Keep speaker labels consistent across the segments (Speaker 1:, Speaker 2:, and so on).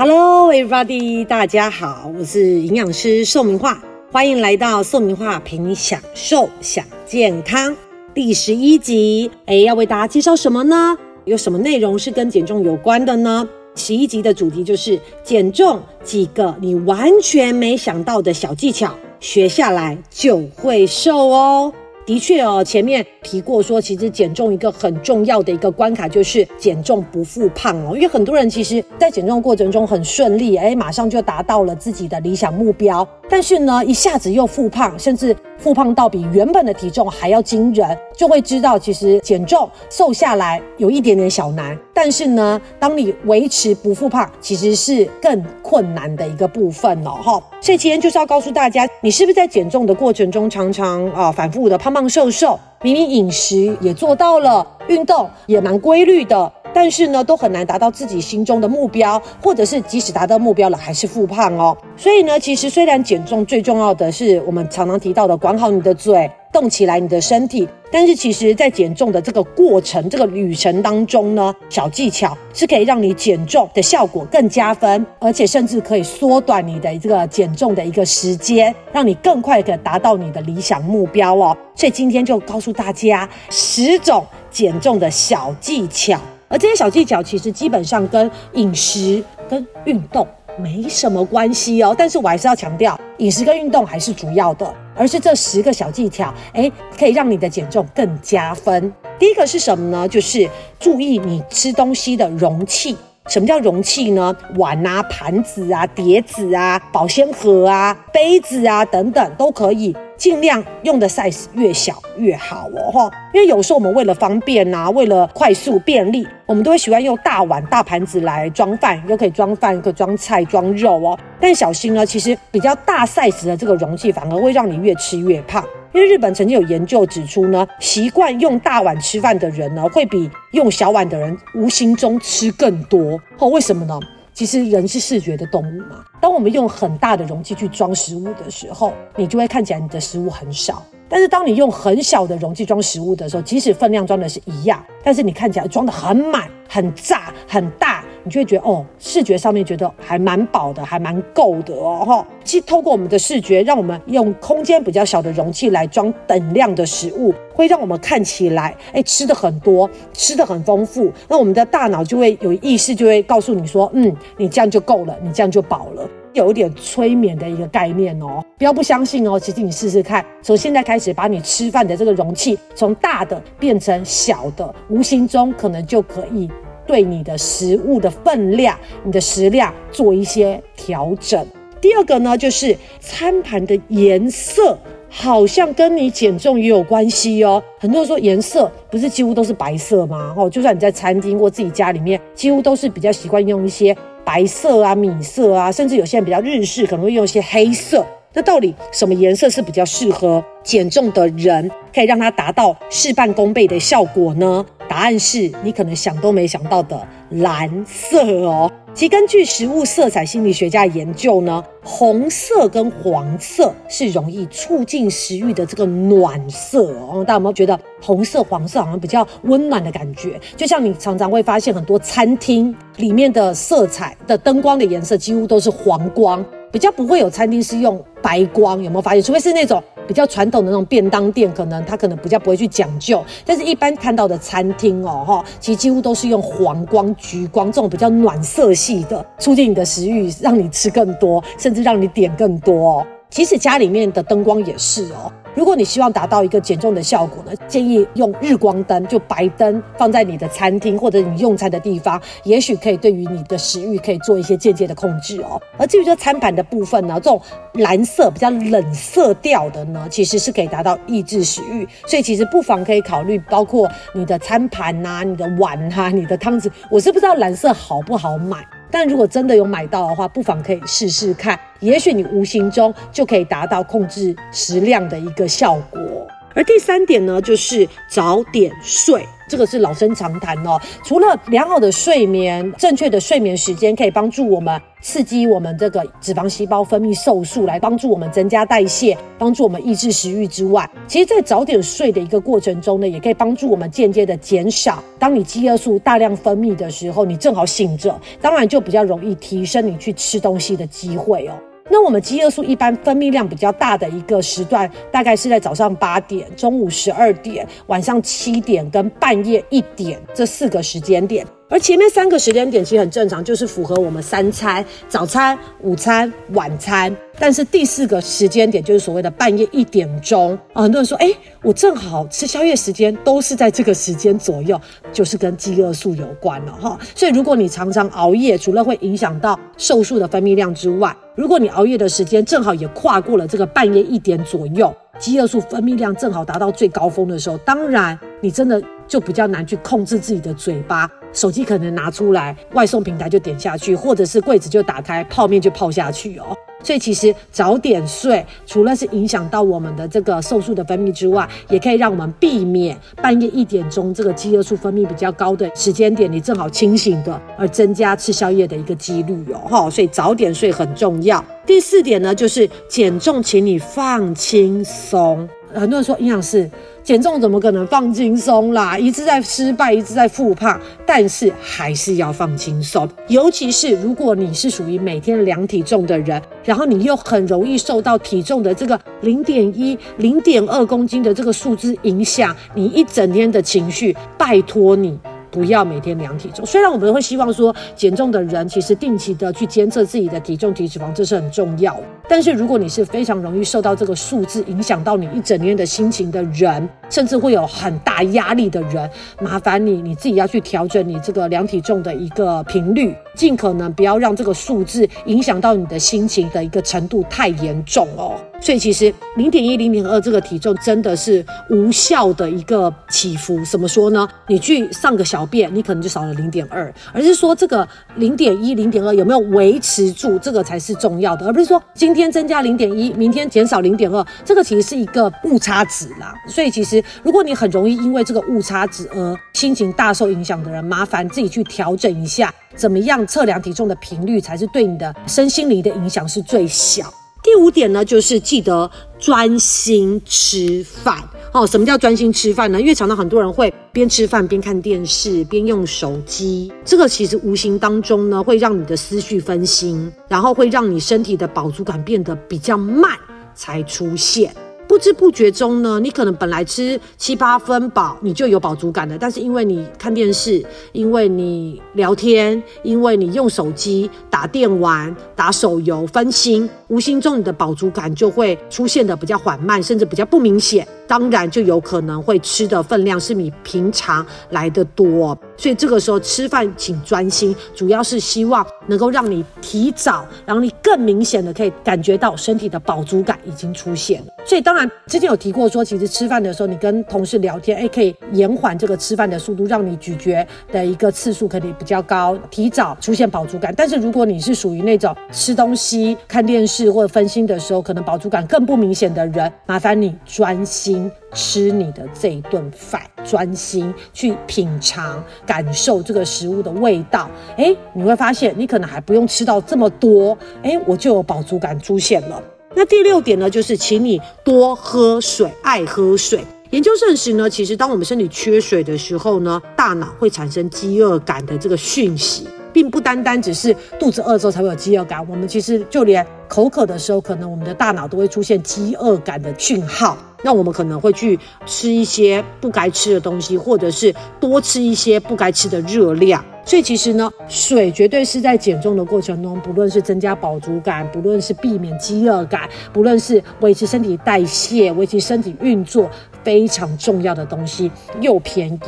Speaker 1: Hello, everybody！大家好，我是营养师宋明化，欢迎来到宋明化陪你享受享健康第十一集。哎，要为大家介绍什么呢？有什么内容是跟减重有关的呢？十一集的主题就是减重几个你完全没想到的小技巧，学下来就会瘦哦。的确哦，前面提过说，其实减重一个很重要的一个关卡就是减重不复胖哦。因为很多人其实，在减重过程中很顺利，哎，马上就达到了自己的理想目标，但是呢，一下子又复胖，甚至复胖到比原本的体重还要惊人，就会知道其实减重瘦下来有一点点小难。但是呢，当你维持不复胖，其实是更困难的一个部分哦。哈，所以今天就是要告诉大家，你是不是在减重的过程中常常啊反复的胖。胖瘦瘦，明明饮食也做到了，运动也蛮规律的，但是呢，都很难达到自己心中的目标，或者是即使达到目标了，还是复胖哦。所以呢，其实虽然减重最重要的是我们常常提到的管好你的嘴。动起来你的身体，但是其实，在减重的这个过程、这个旅程当中呢，小技巧是可以让你减重的效果更加分，而且甚至可以缩短你的这个减重的一个时间，让你更快的达到你的理想目标哦。所以今天就告诉大家十种减重的小技巧，而这些小技巧其实基本上跟饮食、跟运动。没什么关系哦，但是我还是要强调，饮食跟运动还是主要的，而是这十个小技巧，哎，可以让你的减重更加分。第一个是什么呢？就是注意你吃东西的容器。什么叫容器呢？碗啊、盘子啊、碟子啊、保鲜盒啊、杯子啊等等都可以。尽量用的 size 越小越好哦，哈，因为有时候我们为了方便呐，为了快速便利，我们都会喜欢用大碗、大盘子来装饭，又可以装饭，可以装菜、装肉哦。但小心呢，其实比较大 size 的这个容器反而会让你越吃越胖，因为日本曾经有研究指出呢，习惯用大碗吃饭的人呢，会比用小碗的人无形中吃更多哦。为什么呢？其实人是视觉的动物嘛，当我们用很大的容器去装食物的时候，你就会看起来你的食物很少；但是当你用很小的容器装食物的时候，即使分量装的是一样，但是你看起来装的很满、很炸、很大。你就会觉得哦，视觉上面觉得还蛮饱的，还蛮够的哦哈。其实透过我们的视觉，让我们用空间比较小的容器来装等量的食物，会让我们看起来哎吃的很多，吃的很丰富。那我们的大脑就会有意识，就会告诉你说，嗯，你这样就够了，你这样就饱了，有一点催眠的一个概念哦。不要不相信哦，其实你试试看，从现在开始把你吃饭的这个容器从大的变成小的，无形中可能就可以。对你的食物的分量、你的食量做一些调整。第二个呢，就是餐盘的颜色，好像跟你减重也有关系哦。很多人说颜色不是几乎都是白色吗？哦，就算你在餐厅或自己家里面，几乎都是比较习惯用一些白色啊、米色啊，甚至有些人比较日式，可能会用一些黑色。那到底什么颜色是比较适合减重的人，可以让它达到事半功倍的效果呢？答案是你可能想都没想到的蓝色哦。其根据食物色彩心理学家研究呢，红色跟黄色是容易促进食欲的这个暖色哦。大家有没有觉得红色、黄色好像比较温暖的感觉？就像你常常会发现很多餐厅里面的色彩的灯光的颜色几乎都是黄光。比较不会有餐厅是用白光，有没有发现？除非是那种比较传统的那种便当店，可能他可能比较不会去讲究。但是，一般看到的餐厅哦，哈，其实几乎都是用黄光、橘光这种比较暖色系的，促进你的食欲，让你吃更多，甚至让你点更多。其实家里面的灯光也是哦。如果你希望达到一个减重的效果呢，建议用日光灯，就白灯放在你的餐厅或者你用餐的地方，也许可以对于你的食欲可以做一些间接的控制哦。而至于这餐盘的部分呢，这种蓝色比较冷色调的呢，其实是可以达到抑制食欲，所以其实不妨可以考虑，包括你的餐盘呐、你的碗哈、你的汤匙，我是不知道蓝色好不好买。但如果真的有买到的话，不妨可以试试看，也许你无形中就可以达到控制食量的一个效果。而第三点呢，就是早点睡。这个是老生常谈哦。除了良好的睡眠、正确的睡眠时间可以帮助我们刺激我们这个脂肪细胞分泌瘦素，来帮助我们增加代谢，帮助我们抑制食欲之外，其实，在早点睡的一个过程中呢，也可以帮助我们间接的减少，当你饥饿素大量分泌的时候，你正好醒着，当然就比较容易提升你去吃东西的机会哦。那我们饥饿素一般分泌量比较大的一个时段，大概是在早上八点、中午十二点、晚上七点跟半夜一点这四个时间点。而前面三个时间点其实很正常，就是符合我们三餐：早餐、午餐、晚餐。但是第四个时间点就是所谓的半夜一点钟啊，很多人说，哎，我正好吃宵夜时间都是在这个时间左右，就是跟饥饿素有关了哈。所以如果你常常熬夜，除了会影响到瘦素的分泌量之外，如果你熬夜的时间正好也跨过了这个半夜一点左右，饥饿素分泌量正好达到最高峰的时候，当然你真的就比较难去控制自己的嘴巴。手机可能拿出来，外送平台就点下去，或者是柜子就打开，泡面就泡下去哦。所以其实早点睡，除了是影响到我们的这个瘦素的分泌之外，也可以让我们避免半夜一点钟这个饥饿素分泌比较高的时间点，你正好清醒的，而增加吃宵夜的一个几率哦。哈，所以早点睡很重要。第四点呢，就是减重，请你放轻松。很多人说营养师。减重怎么可能放轻松啦？一直在失败，一直在复胖，但是还是要放轻松。尤其是如果你是属于每天量体重的人，然后你又很容易受到体重的这个零点一、零点二公斤的这个数字影响，你一整天的情绪，拜托你。不要每天量体重，虽然我们会希望说减重的人其实定期的去监测自己的体重、体脂肪，这是很重要。但是如果你是非常容易受到这个数字影响到你一整天的心情的人，甚至会有很大压力的人，麻烦你你自己要去调整你这个量体重的一个频率，尽可能不要让这个数字影响到你的心情的一个程度太严重哦。所以其实零点一、零点二这个体重真的是无效的一个起伏。怎么说呢？你去上个小便，你可能就少了零点二，而是说这个零点一、零点二有没有维持住，这个才是重要的，而不是说今天增加零点一，明天减少零点二，这个其实是一个误差值啦。所以其实如果你很容易因为这个误差值而心情大受影响的人，麻烦自己去调整一下，怎么样测量体重的频率才是对你的身心灵的影响是最小。第五点呢，就是记得专心吃饭哦。什么叫专心吃饭呢？因为常常很多人会边吃饭边看电视，边用手机，这个其实无形当中呢，会让你的思绪分心，然后会让你身体的饱足感变得比较慢才出现。不知不觉中呢，你可能本来吃七八分饱，你就有饱足感了。但是因为你看电视，因为你聊天，因为你用手机打电玩、打手游分心，无形中你的饱足感就会出现的比较缓慢，甚至比较不明显。当然就有可能会吃的分量是比平常来的多，所以这个时候吃饭请专心，主要是希望能够让你提早，让你更明显的可以感觉到身体的饱足感已经出现了。所以当然之前有提过说，其实吃饭的时候你跟同事聊天，哎，可以延缓这个吃饭的速度，让你咀嚼的一个次数可以比较高，提早出现饱足感。但是如果你是属于那种吃东西、看电视或者分心的时候，可能饱足感更不明显的人，麻烦你专心。吃你的这一顿饭，专心去品尝、感受这个食物的味道。哎，你会发现，你可能还不用吃到这么多，哎，我就有饱足感出现了。那第六点呢，就是请你多喝水，爱喝水。研究证实呢，其实当我们身体缺水的时候呢，大脑会产生饥饿感的这个讯息。并不单单只是肚子饿之后才会有饥饿感，我们其实就连口渴的时候，可能我们的大脑都会出现饥饿感的讯号，那我们可能会去吃一些不该吃的东西，或者是多吃一些不该吃的热量。所以其实呢，水绝对是在减重的过程中，不论是增加饱足感，不论是避免饥饿感，不论是维持身体代谢、维持身体运作，非常重要的东西，又便宜，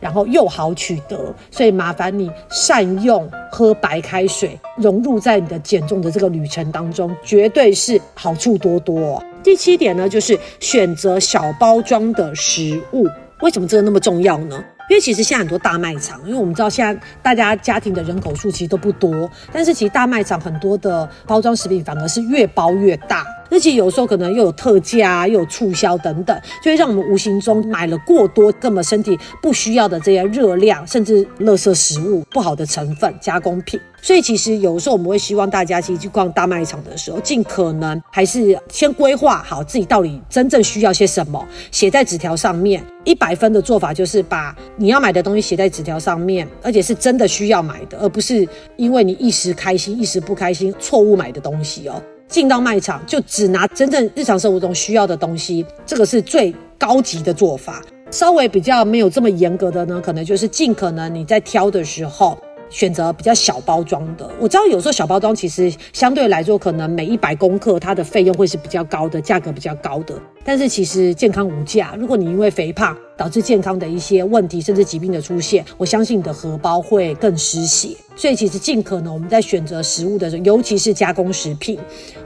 Speaker 1: 然后又好取得。所以麻烦你善用喝白开水，融入在你的减重的这个旅程当中，绝对是好处多多。第七点呢，就是选择小包装的食物。为什么这个那么重要呢？因为其实现在很多大卖场，因为我们知道现在大家家庭的人口数其实都不多，但是其实大卖场很多的包装食品反而是越包越大。而且有时候可能又有特价、又有促销等等，就会让我们无形中买了过多根本身体不需要的这些热量，甚至垃圾食物、不好的成分、加工品。所以其实有时候我们会希望大家其实去逛大卖场的时候，尽可能还是先规划好自己到底真正需要些什么，写在纸条上面。一百分的做法就是把你要买的东西写在纸条上面，而且是真的需要买的，而不是因为你一时开心一时不开心错误买的东西哦。进到卖场就只拿真正日常生活中需要的东西，这个是最高级的做法。稍微比较没有这么严格的呢，可能就是尽可能你在挑的时候。选择比较小包装的，我知道有时候小包装其实相对来说，可能每一百公克它的费用会是比较高的，价格比较高的。但是其实健康无价，如果你因为肥胖导致健康的一些问题，甚至疾病的出现，我相信你的荷包会更失血。所以其实尽可能我们在选择食物的时候，尤其是加工食品，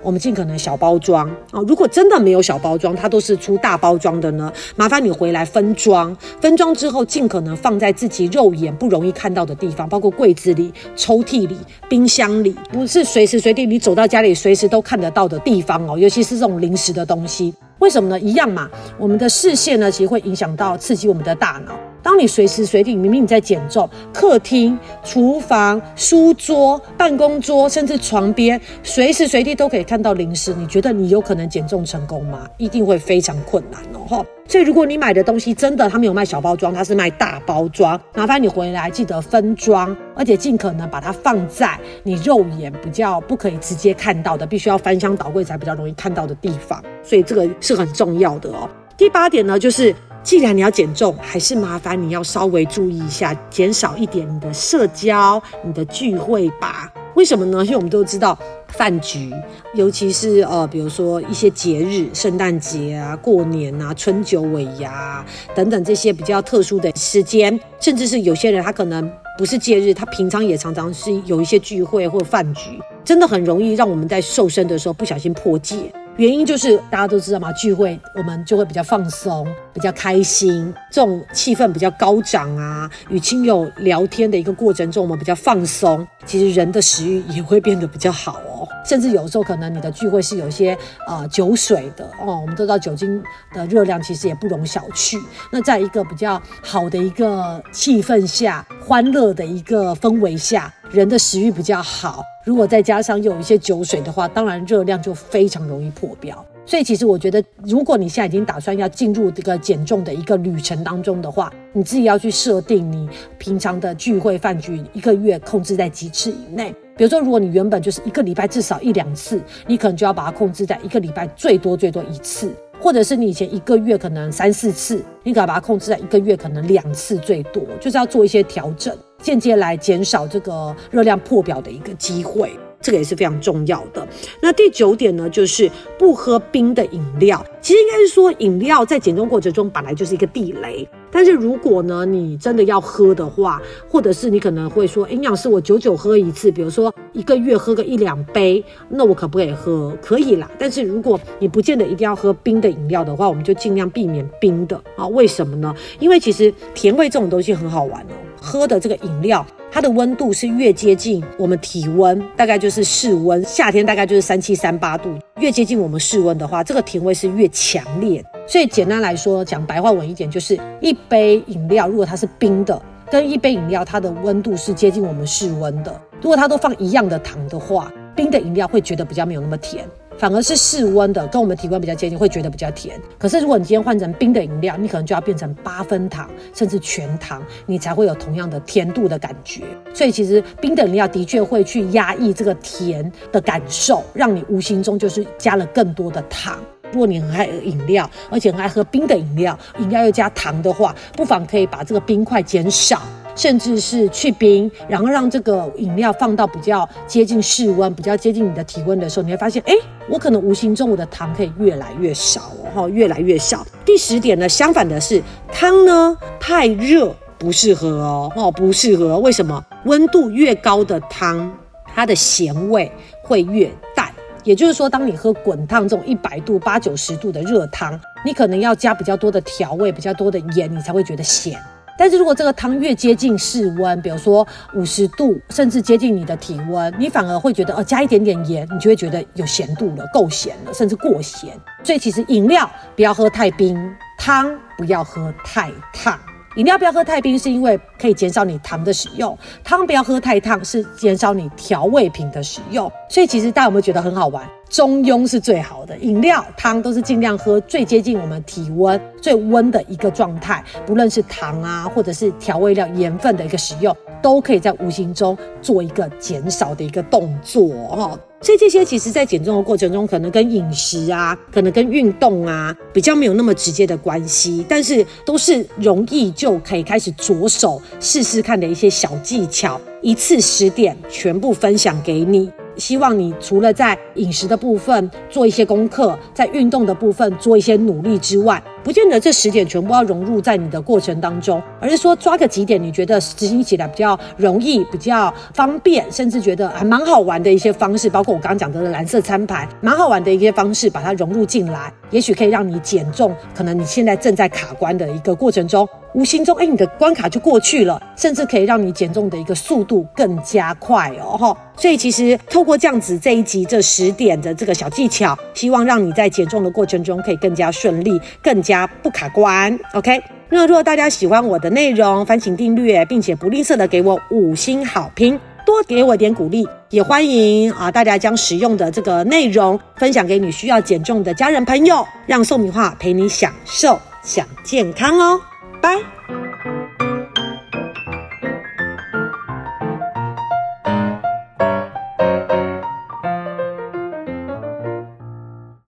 Speaker 1: 我们尽可能小包装啊。如果真的没有小包装，它都是出大包装的呢，麻烦你回来分装。分装之后，尽可能放在自己肉眼不容易看到的地方，包括柜子里、抽屉里、冰箱里，不是随时随地你走到家里随时都看得到的地方哦。尤其是这种零食的东西。为什么呢？一样嘛，我们的视线呢，其实会影响到刺激我们的大脑。当你随时随地，明明你在减重，客厅、厨房、书桌、办公桌，甚至床边，随时随地都可以看到零食，你觉得你有可能减重成功吗？一定会非常困难哦，哈。所以如果你买的东西真的他们有卖小包装，它是卖大包装，麻烦你回来记得分装，而且尽可能把它放在你肉眼比较不可以直接看到的，必须要翻箱倒柜才比较容易看到的地方。所以这个是很重要的哦。第八点呢，就是。既然你要减重，还是麻烦你要稍微注意一下，减少一点你的社交、你的聚会吧。为什么呢？因为我们都知道，饭局，尤其是呃，比如说一些节日，圣诞节啊、过年啊、春酒尾牙等等这些比较特殊的时间，甚至是有些人他可能不是节日，他平常也常常是有一些聚会或饭局，真的很容易让我们在瘦身的时候不小心破戒。原因就是大家都知道嘛，聚会我们就会比较放松，比较开心，这种气氛比较高涨啊。与亲友聊天的一个过程中，我们比较放松，其实人的食欲也会变得比较好哦。甚至有时候可能你的聚会是有一些呃酒水的哦，我们都知道酒精的热量其实也不容小觑。那在一个比较好的一个气氛下，欢乐的一个氛围下，人的食欲比较好。如果再加上有一些酒水的话，当然热量就非常容易破表。所以其实我觉得，如果你现在已经打算要进入这个减重的一个旅程当中的话，你自己要去设定你平常的聚会饭局一个月控制在几次以内。比如说，如果你原本就是一个礼拜至少一两次，你可能就要把它控制在一个礼拜最多最多一次。或者是你以前一个月可能三四次，你可要把它控制在一个月可能两次最多，就是要做一些调整，间接来减少这个热量破表的一个机会，这个也是非常重要的。那第九点呢，就是不喝冰的饮料。其实应该是说，饮料在减重过程中本来就是一个地雷。但是如果呢，你真的要喝的话，或者是你可能会说，营养师我久久喝一次，比如说一个月喝个一两杯，那我可不可以喝？可以啦。但是如果你不见得一定要喝冰的饮料的话，我们就尽量避免冰的啊。为什么呢？因为其实甜味这种东西很好玩哦。喝的这个饮料，它的温度是越接近我们体温，大概就是室温，夏天大概就是三七三八度，越接近我们室温的话，这个甜味是越强烈。所以简单来说，讲白话文一点，就是一杯饮料如果它是冰的，跟一杯饮料它的温度是接近我们室温的，如果它都放一样的糖的话，冰的饮料会觉得比较没有那么甜。反而是室温的，跟我们体温比较接近，会觉得比较甜。可是如果你今天换成冰的饮料，你可能就要变成八分糖，甚至全糖，你才会有同样的甜度的感觉。所以其实冰的饮料的确会去压抑这个甜的感受，让你无形中就是加了更多的糖。如果你很爱饮料，而且很爱喝冰的饮料，饮料又加糖的话，不妨可以把这个冰块减少。甚至是去冰，然后让这个饮料放到比较接近室温、比较接近你的体温的时候，你会发现，哎，我可能无形中我的糖可以越来越少哦，越来越少。第十点呢，相反的是，汤呢太热不适合哦，哦，不适合。为什么？温度越高的汤，它的咸味会越淡。也就是说，当你喝滚烫这种一百度、八九十度的热汤，你可能要加比较多的调味、比较多的盐，你才会觉得咸。但是如果这个汤越接近室温，比如说五十度，甚至接近你的体温，你反而会觉得哦，加一点点盐，你就会觉得有咸度了，够咸了，甚至过咸。所以其实饮料不要喝太冰，汤不要喝太烫。饮料不要喝太冰，是因为可以减少你糖的使用；汤不要喝太烫，是减少你调味品的使用。所以其实大家有没有觉得很好玩？中庸是最好的，饮料、汤都是尽量喝最接近我们体温最温的一个状态。不论是糖啊，或者是调味料、盐分的一个使用，都可以在无形中做一个减少的一个动作哦。所以这些其实，在减重的过程中，可能跟饮食啊，可能跟运动啊，比较没有那么直接的关系，但是都是容易就可以开始着手试试看的一些小技巧，一次十点全部分享给你。希望你除了在饮食的部分做一些功课，在运动的部分做一些努力之外，不见得这十点全部要融入在你的过程当中，而是说抓个几点你觉得执行起来比较容易、比较方便，甚至觉得还蛮好玩的一些方式，包括我刚刚讲的蓝色餐盘，蛮好玩的一些方式，把它融入进来，也许可以让你减重。可能你现在正在卡关的一个过程中。无形中，哎，你的关卡就过去了，甚至可以让你减重的一个速度更加快哦，哈。所以其实透过这样子这一集这十点的这个小技巧，希望让你在减重的过程中可以更加顺利，更加不卡关。OK，那如果大家喜欢我的内容，烦请订阅，并且不吝啬的给我五星好评，多给我点鼓励，也欢迎啊大家将使用的这个内容分享给你需要减重的家人朋友，让宋明化陪你享受享健康哦。拜。